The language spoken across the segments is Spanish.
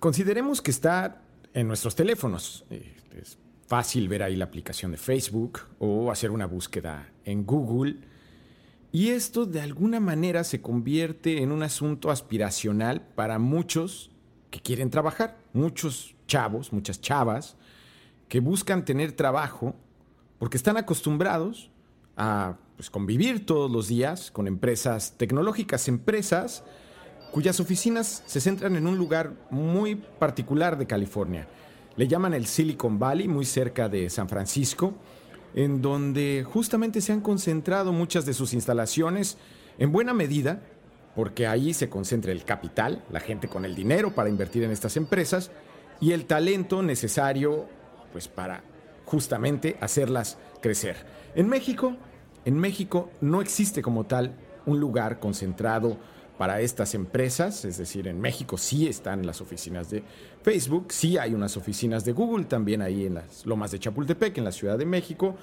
consideremos que está en nuestros teléfonos. Eh, es fácil ver ahí la aplicación de Facebook o hacer una búsqueda en Google. Y esto de alguna manera se convierte en un asunto aspiracional para muchos que quieren trabajar, muchos chavos, muchas chavas, que buscan tener trabajo porque están acostumbrados a pues, convivir todos los días con empresas tecnológicas, empresas cuyas oficinas se centran en un lugar muy particular de California. Le llaman el Silicon Valley, muy cerca de San Francisco, en donde justamente se han concentrado muchas de sus instalaciones en buena medida, porque ahí se concentra el capital, la gente con el dinero para invertir en estas empresas y el talento necesario pues para justamente hacerlas crecer. En México, en México no existe como tal un lugar concentrado para estas empresas, es decir, en México sí están las oficinas de Facebook, sí hay unas oficinas de Google también ahí en las lomas de Chapultepec, en la Ciudad de México,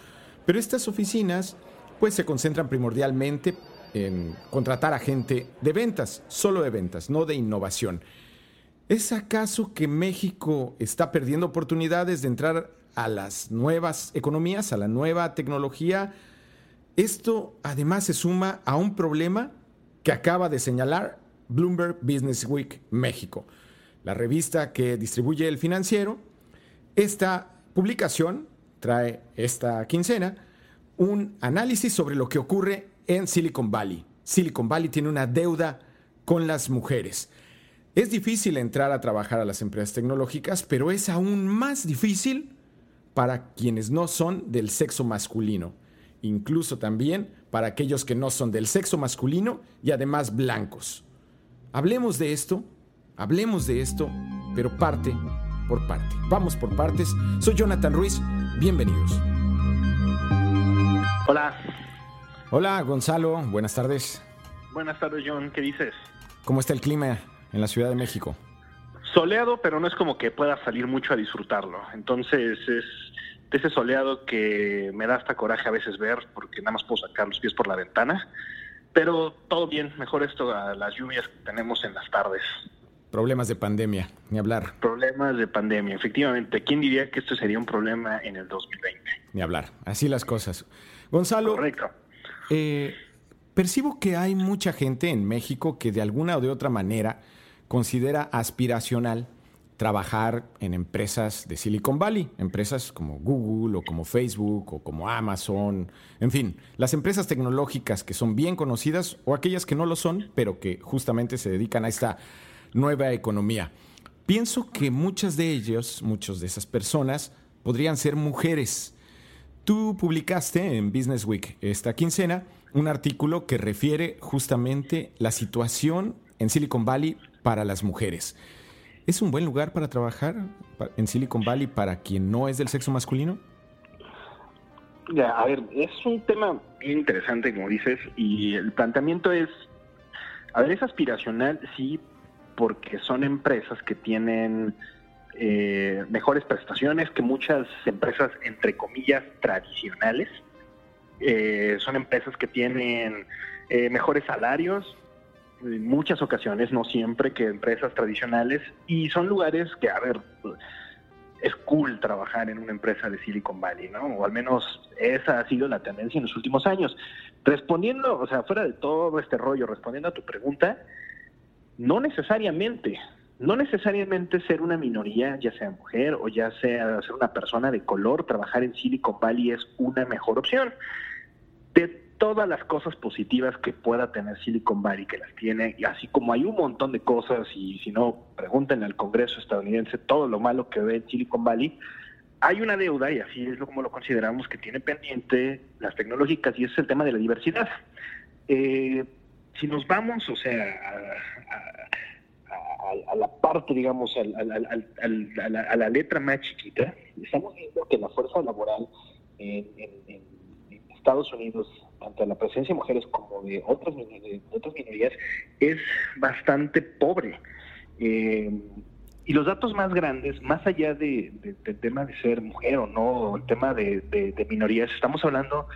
pero estas oficinas pues se concentran primordialmente en contratar a gente de ventas, solo de ventas, no de innovación. ¿Es acaso que México está perdiendo oportunidades de entrar a las nuevas economías, a la nueva tecnología? Esto además se suma a un problema que acaba de señalar Bloomberg Business Week México, la revista que distribuye el financiero. Esta publicación trae esta quincena un análisis sobre lo que ocurre en Silicon Valley. Silicon Valley tiene una deuda con las mujeres. Es difícil entrar a trabajar a las empresas tecnológicas, pero es aún más difícil para quienes no son del sexo masculino incluso también para aquellos que no son del sexo masculino y además blancos. Hablemos de esto, hablemos de esto, pero parte por parte. Vamos por partes. Soy Jonathan Ruiz, bienvenidos. Hola. Hola, Gonzalo, buenas tardes. Buenas tardes, John, ¿qué dices? ¿Cómo está el clima en la Ciudad de México? Soleado, pero no es como que pueda salir mucho a disfrutarlo. Entonces es de ese soleado que me da hasta coraje a veces ver, porque nada más puedo sacar los pies por la ventana. Pero todo bien, mejor esto a las lluvias que tenemos en las tardes. Problemas de pandemia, ni hablar. Problemas de pandemia, efectivamente. ¿Quién diría que esto sería un problema en el 2020? Ni hablar, así las cosas. Gonzalo. Correcto. Eh, percibo que hay mucha gente en México que de alguna o de otra manera considera aspiracional trabajar en empresas de Silicon Valley, empresas como Google o como Facebook o como Amazon, en fin, las empresas tecnológicas que son bien conocidas o aquellas que no lo son, pero que justamente se dedican a esta nueva economía. Pienso que muchas de ellos, muchas de esas personas, podrían ser mujeres. Tú publicaste en Business Week esta quincena un artículo que refiere justamente la situación en Silicon Valley para las mujeres. ¿Es un buen lugar para trabajar en Silicon Valley para quien no es del sexo masculino? Ya, a ver, es un tema interesante, como dices, y el planteamiento es, a ver, es aspiracional, sí, porque son empresas que tienen eh, mejores prestaciones que muchas empresas, entre comillas, tradicionales. Eh, son empresas que tienen eh, mejores salarios, en muchas ocasiones, no siempre, que empresas tradicionales y son lugares que, a ver, es cool trabajar en una empresa de Silicon Valley, ¿no? O al menos esa ha sido la tendencia en los últimos años. Respondiendo, o sea, fuera de todo este rollo, respondiendo a tu pregunta, no necesariamente, no necesariamente ser una minoría, ya sea mujer o ya sea ser una persona de color, trabajar en Silicon Valley es una mejor opción. De todas las cosas positivas que pueda tener Silicon Valley, que las tiene, y así como hay un montón de cosas, y si no, pregúntenle al Congreso estadounidense todo lo malo que ve Silicon Valley, hay una deuda, y así es como lo consideramos, que tiene pendiente las tecnológicas, y es el tema de la diversidad. Eh, si nos vamos, o sea, a, la parte, digamos, a, la, letra más chiquita, estamos viendo que la fuerza laboral en, en Estados Unidos tanto la presencia de mujeres como de otras, otras minorías, es bastante pobre. Eh, y los datos más grandes, más allá de, del tema de ser mujer o no, el tema de, minorías, estamos hablando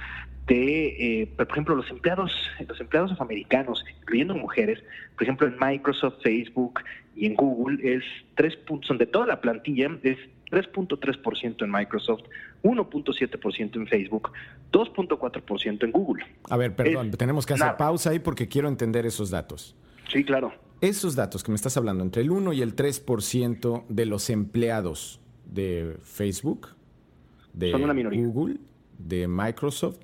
de, eh, por ejemplo, los empleados, los empleados afroamericanos, incluyendo mujeres, por ejemplo, en Microsoft, Facebook y en Google, es 3 puntos, de toda la plantilla, es 3.3% en Microsoft, 1.7% en Facebook, 2.4% en Google. A ver, perdón, tenemos que hacer pausa ahí porque quiero entender esos datos. Sí, claro. Esos datos que me estás hablando, entre el 1 y el 3% de los empleados de Facebook, de Google, de Microsoft,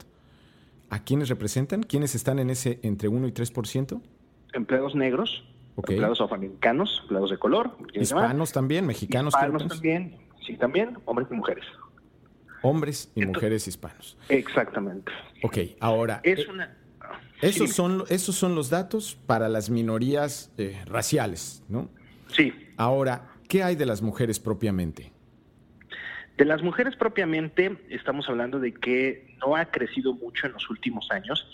¿a quiénes representan? ¿Quiénes están en ese entre 1 y 3%? Empleados negros, empleados afroamericanos, empleados de color. Hispanos también, mexicanos. Hispanos también, sí, también, hombres y mujeres. Hombres y mujeres hispanos. Exactamente. Ok, ahora... Es eh, una... Esos, son, esos son los datos para las minorías eh, raciales, ¿no? Sí. Ahora, ¿qué hay de las mujeres propiamente? De las mujeres propiamente, estamos hablando de que no ha crecido mucho en los últimos años.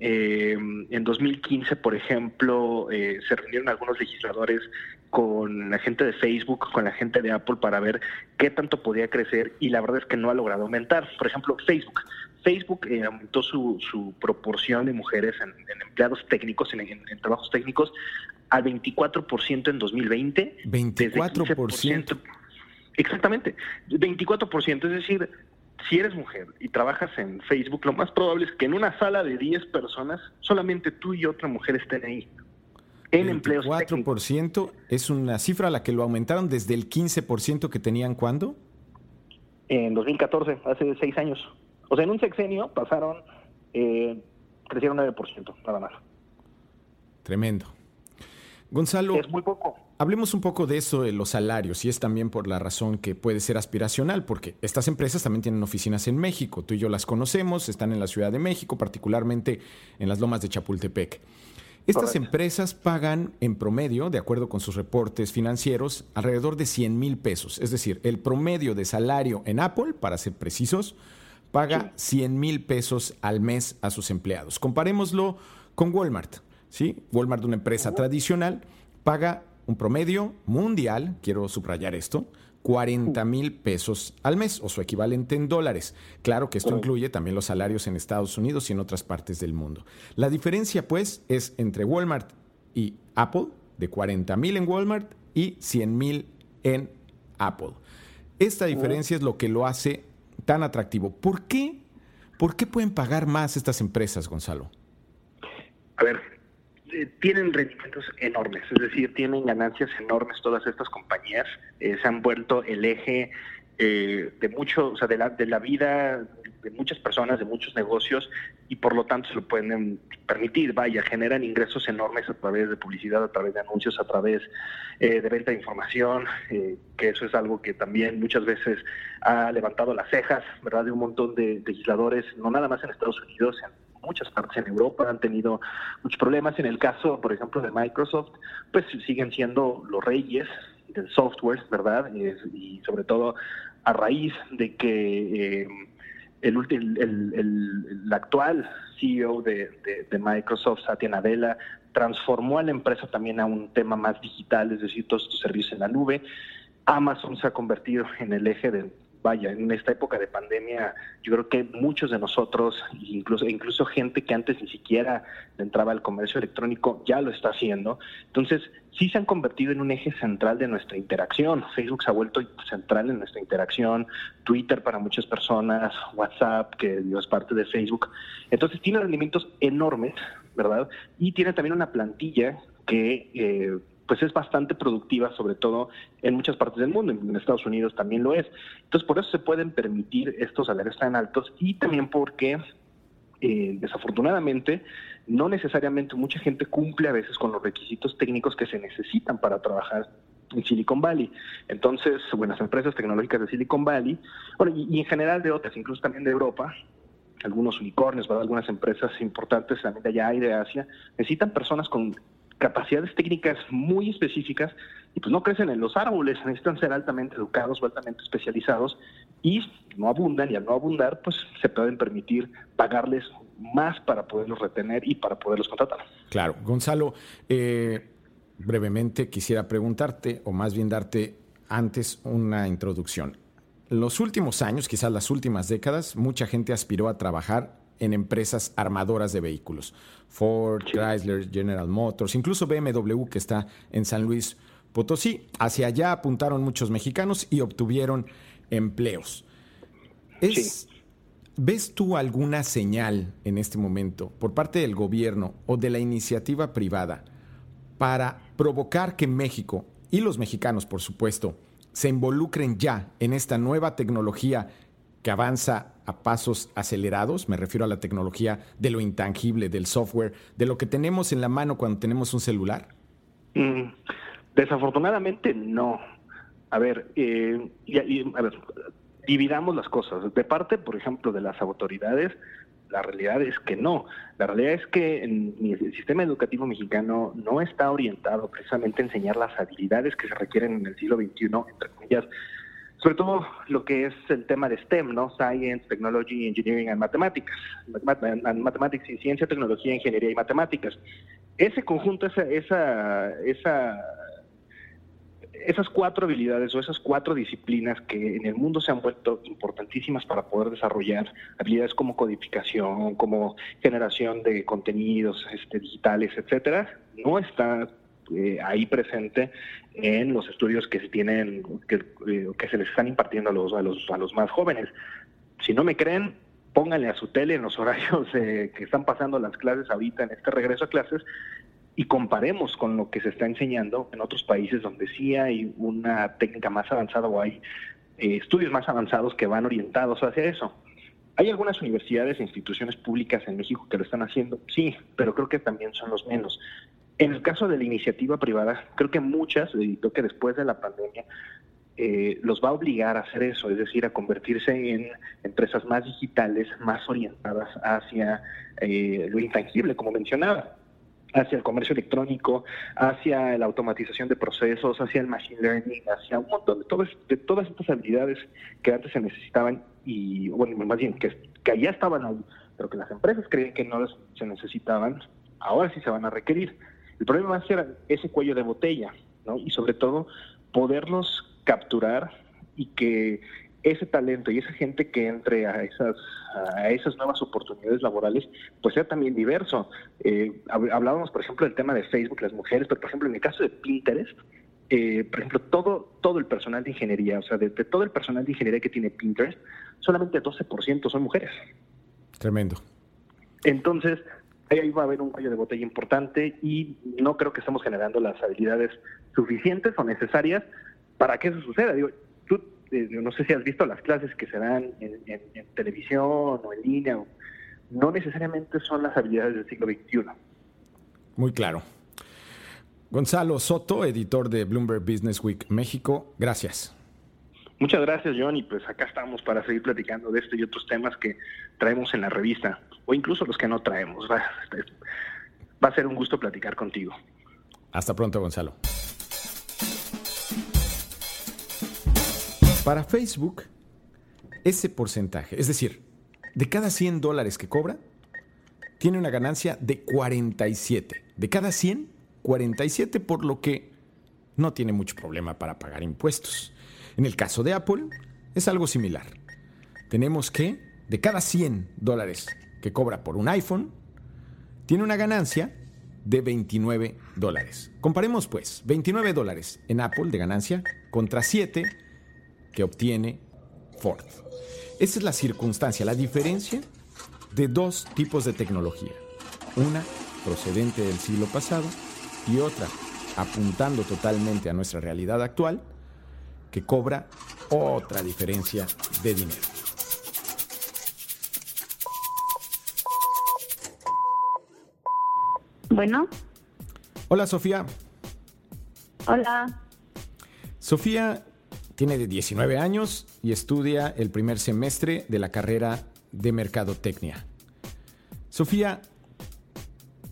Eh, en 2015, por ejemplo, eh, se reunieron algunos legisladores con la gente de Facebook, con la gente de Apple para ver qué tanto podía crecer y la verdad es que no ha logrado aumentar. Por ejemplo, Facebook. Facebook eh, aumentó su, su, proporción de mujeres en, empleados técnicos, en, trabajos técnicos, al 24% en 2020. 24%. Exactamente, 24%. Es decir, si eres mujer y trabajas en Facebook, lo más probable es que en una sala de 10 personas, solamente tú y otra mujer estén ahí. En empleos 4% es una cifra a la que lo aumentaron desde el 15% que tenían cuando? En 2014, hace seis años. O sea, en un sexenio pasaron, eh, crecieron 9%, nada más. Tremendo. Gonzalo. Es muy poco. Hablemos un poco de eso, de los salarios, y es también por la razón que puede ser aspiracional, porque estas empresas también tienen oficinas en México. Tú y yo las conocemos, están en la Ciudad de México, particularmente en las lomas de Chapultepec. Estas empresas pagan en promedio, de acuerdo con sus reportes financieros, alrededor de 100 mil pesos. Es decir, el promedio de salario en Apple, para ser precisos, paga 100 mil pesos al mes a sus empleados. Comparémoslo con Walmart. ¿sí? Walmart, una empresa tradicional, paga un promedio mundial, quiero subrayar esto, 40 mil pesos al mes o su equivalente en dólares. Claro que esto incluye también los salarios en Estados Unidos y en otras partes del mundo. La diferencia, pues, es entre Walmart y Apple, de 40 mil en Walmart y 100 mil en Apple. Esta diferencia es lo que lo hace tan atractivo. ¿Por qué? ¿Por qué pueden pagar más estas empresas, Gonzalo? A ver, eh, tienen rendimientos enormes, es decir, tienen ganancias enormes todas estas compañías, eh, se han vuelto el eje eh, de mucho, o sea, de la, de la vida de muchas personas, de muchos negocios, y por lo tanto se lo pueden permitir, vaya, generan ingresos enormes a través de publicidad, a través de anuncios, a través de venta de información, que eso es algo que también muchas veces ha levantado las cejas, ¿verdad?, de un montón de legisladores, no nada más en Estados Unidos, en muchas partes en Europa han tenido muchos problemas. En el caso, por ejemplo, de Microsoft, pues siguen siendo los reyes del software, ¿verdad? Y, sobre todo a raíz de que eh, el, el, actual CEO de, Microsoft, Satya Nadella, transformó a la empresa también a un tema más digital, es decir, todos estos servicios en la nube. Amazon se ha convertido en el eje de, vaya, en esta época de pandemia, yo creo que muchos de nosotros, incluso, incluso gente que antes ni siquiera entraba al comercio electrónico, ya lo está haciendo. Entonces, sí se han convertido en un eje central de nuestra interacción. Facebook se ha vuelto central en nuestra interacción, Twitter para muchas personas, WhatsApp, que es parte de Facebook. Entonces, tiene rendimientos enormes, ¿verdad? Y tiene también una plantilla que... Eh, pues es bastante productiva, sobre todo en muchas partes del mundo, en Estados Unidos también lo es. Entonces, por eso se pueden permitir estos salarios tan altos y también porque, eh, desafortunadamente, no necesariamente mucha gente cumple a veces con los requisitos técnicos que se necesitan para trabajar en Silicon Valley. Entonces, buenas empresas tecnológicas de Silicon Valley, bueno, y, en general de otras, incluso también de Europa, algunos unicornios, algunas empresas importantes también de allá y de Asia, necesitan personas con capacidades técnicas muy específicas y pues no crecen en los árboles, necesitan ser altamente educados o altamente especializados y no abundan y al no abundar pues se pueden permitir pagarles más para poderlos retener y para poderlos contratar. Claro, Gonzalo, eh, brevemente quisiera preguntarte o más bien darte antes una introducción. Los últimos años, quizás las últimas décadas, mucha gente aspiró a trabajar en empresas armadoras de vehículos. Ford, Chrysler, General Motors, incluso BMW que está en San Luis Potosí. Hacia allá apuntaron muchos mexicanos y obtuvieron empleos. ¿Ves tú alguna señal en este momento por parte del gobierno o de la iniciativa privada para provocar que México y los mexicanos, por supuesto, se involucren ya en esta nueva tecnología que avanza a pasos acelerados, me refiero a la tecnología de lo intangible, del software, de lo que tenemos en la mano cuando tenemos un celular? Mm, desafortunadamente no. A ver, eh, a ver, dividamos las cosas. De parte, por ejemplo, de las autoridades, la realidad es que no. La realidad es que el sistema educativo mexicano no está orientado precisamente a enseñar las habilidades que se requieren en el siglo XXI, entre comillas, sobre todo lo que es el tema de STEM, ¿no? Science, Technology, Engineering and Mathematics. Mathematics y ciencia, tecnología, ingeniería y matemáticas. Ese conjunto, esa, esa, esa esas cuatro habilidades o esas cuatro disciplinas que en el mundo se han vuelto importantísimas para poder desarrollar habilidades como codificación, como generación de contenidos este, digitales, etcétera, no está eh, ahí presente en los estudios que se tienen, que, eh, que se les están impartiendo a los, a los, a los más jóvenes. Si no me creen, pónganle a su tele en los horarios que están pasando las clases ahorita en este regreso a clases y comparemos con lo que se está enseñando en otros países donde sí hay una técnica más avanzada o hay eh, estudios más avanzados que van orientados hacia eso. ¿Hay algunas universidades e instituciones públicas en México que lo están haciendo? Sí, pero creo que también son los menos. En el caso de la iniciativa privada, creo que muchas, creo que después de la pandemia, eh, los va a obligar a hacer eso, es decir, a convertirse en empresas más digitales, más orientadas hacia eh, lo intangible, como mencionaba hacia el comercio electrónico, hacia la automatización de procesos, hacia el machine learning, hacia un montón de, todas, de todas estas habilidades que antes se necesitaban y, bueno, más bien, que, que ya estaban pero que las empresas creían que no se necesitaban, ahora sí se van a requerir. El problema va a ser ese cuello de botella, ¿no? Y sobre todo, poderlos capturar y que ese talento y esa gente que entre a esas, a esas nuevas oportunidades laborales, pues sea también diverso. Eh, hablábamos, por ejemplo, del tema de Facebook, las mujeres, pero por ejemplo, en el caso de Pinterest, eh, por ejemplo, todo, todo el personal de ingeniería, o sea, de, todo el personal de ingeniería que tiene Pinterest, solamente 12% son mujeres. Tremendo. Entonces, ahí va a haber un cuello de botella importante y no creo que estemos generando las habilidades suficientes o necesarias para que eso suceda. Digo, tú no sé si has visto las clases que se dan en, televisión o en línea, no necesariamente son las habilidades del siglo XXI. Muy claro. Gonzalo Soto, editor de Bloomberg Business Week México, gracias. Muchas gracias, John, y pues acá estamos para seguir platicando de este y otros temas que traemos en la revista, o incluso los que no traemos. Va a ser un gusto platicar contigo. Hasta pronto, Gonzalo. Para Facebook, ese porcentaje, es decir, de cada 100 dólares que cobra, tiene una ganancia de 47. De cada 100, 47, por lo que no tiene mucho problema para pagar impuestos. En el caso de Apple, es algo similar. Tenemos que, de cada 100 dólares que cobra por un iPhone, tiene una ganancia de 29 dólares. Comparemos pues 29 dólares en Apple de ganancia contra 7 que obtiene Ford. Esa es la circunstancia, la diferencia de dos tipos de tecnología. Una procedente del siglo pasado y otra apuntando totalmente a nuestra realidad actual que cobra otra diferencia de dinero. Bueno. Hola Sofía. Hola. Sofía tiene 19 años y estudia el primer semestre de la carrera de Mercadotecnia. Sofía,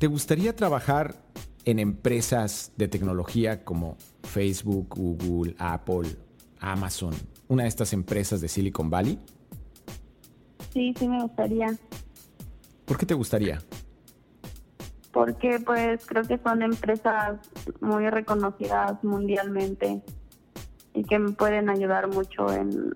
¿te gustaría trabajar en empresas de tecnología como Facebook, Google, Apple, Amazon, una de estas empresas de Silicon Valley? Sí, sí me gustaría. ¿Por qué te gustaría? Porque pues creo que son empresas muy reconocidas mundialmente y que me pueden ayudar mucho en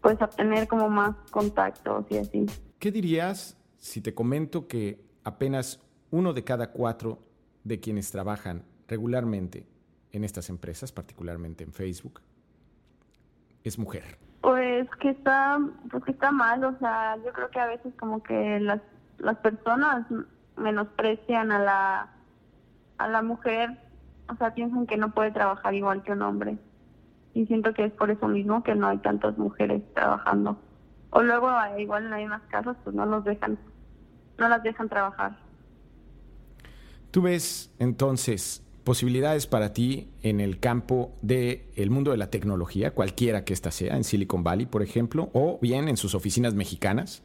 pues obtener como más contactos y así. ¿Qué dirías si te comento que apenas uno de cada cuatro de quienes trabajan regularmente en estas empresas, particularmente en Facebook, es mujer? Pues que está, pues que está mal, o sea, yo creo que a veces como que las, las personas menosprecian a la, a la mujer, o sea, piensan que no puede trabajar igual que un hombre. Y siento que es por eso mismo que no hay tantas mujeres trabajando. O luego, igual en hay más casos, pues no los dejan, no las dejan trabajar. ¿Tú ves entonces posibilidades para ti en el campo del el mundo de la tecnología, cualquiera que ésta sea, en Silicon Valley, por ejemplo, o bien en sus oficinas mexicanas?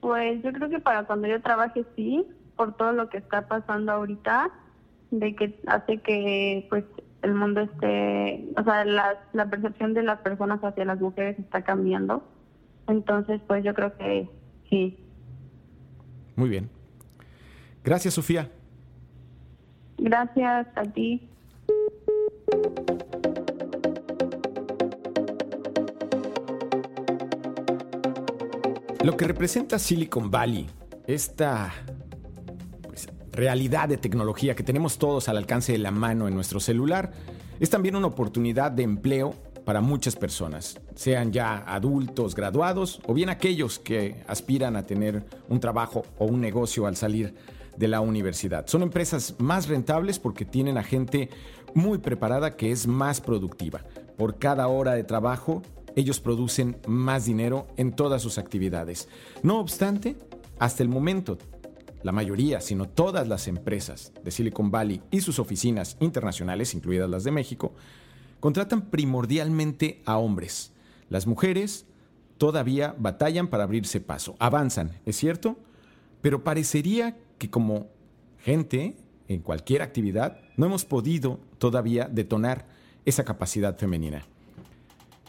Pues yo creo que para cuando yo trabaje sí, por todo lo que está pasando ahorita, de que hace que pues el mundo esté, o sea, la, la percepción de las personas hacia las mujeres está cambiando. Entonces, pues yo creo que sí. Muy bien. Gracias, Sofía. Gracias a ti. Lo que representa Silicon Valley, esta pues, realidad de tecnología que tenemos todos al alcance de la mano en nuestro celular, es también una oportunidad de empleo para muchas personas, sean ya adultos graduados o bien aquellos que aspiran a tener un trabajo o un negocio al salir de la universidad. Son empresas más rentables porque tienen a gente muy preparada que es más productiva. Por cada hora de trabajo, ellos producen más dinero en todas sus actividades. No obstante, hasta el momento, la mayoría, sino todas las empresas de Silicon Valley y sus oficinas internacionales, incluidas las de México, contratan primordialmente a hombres. Las mujeres todavía batallan para abrirse paso, avanzan, es cierto, pero parecería que como gente en cualquier actividad no hemos podido todavía detonar esa capacidad femenina.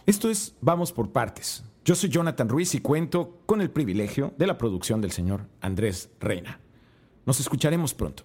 Esto es Vamos por partes. Yo soy Jonathan Ruiz y cuento con el privilegio de la producción del señor Andrés Reina. Nos escucharemos pronto.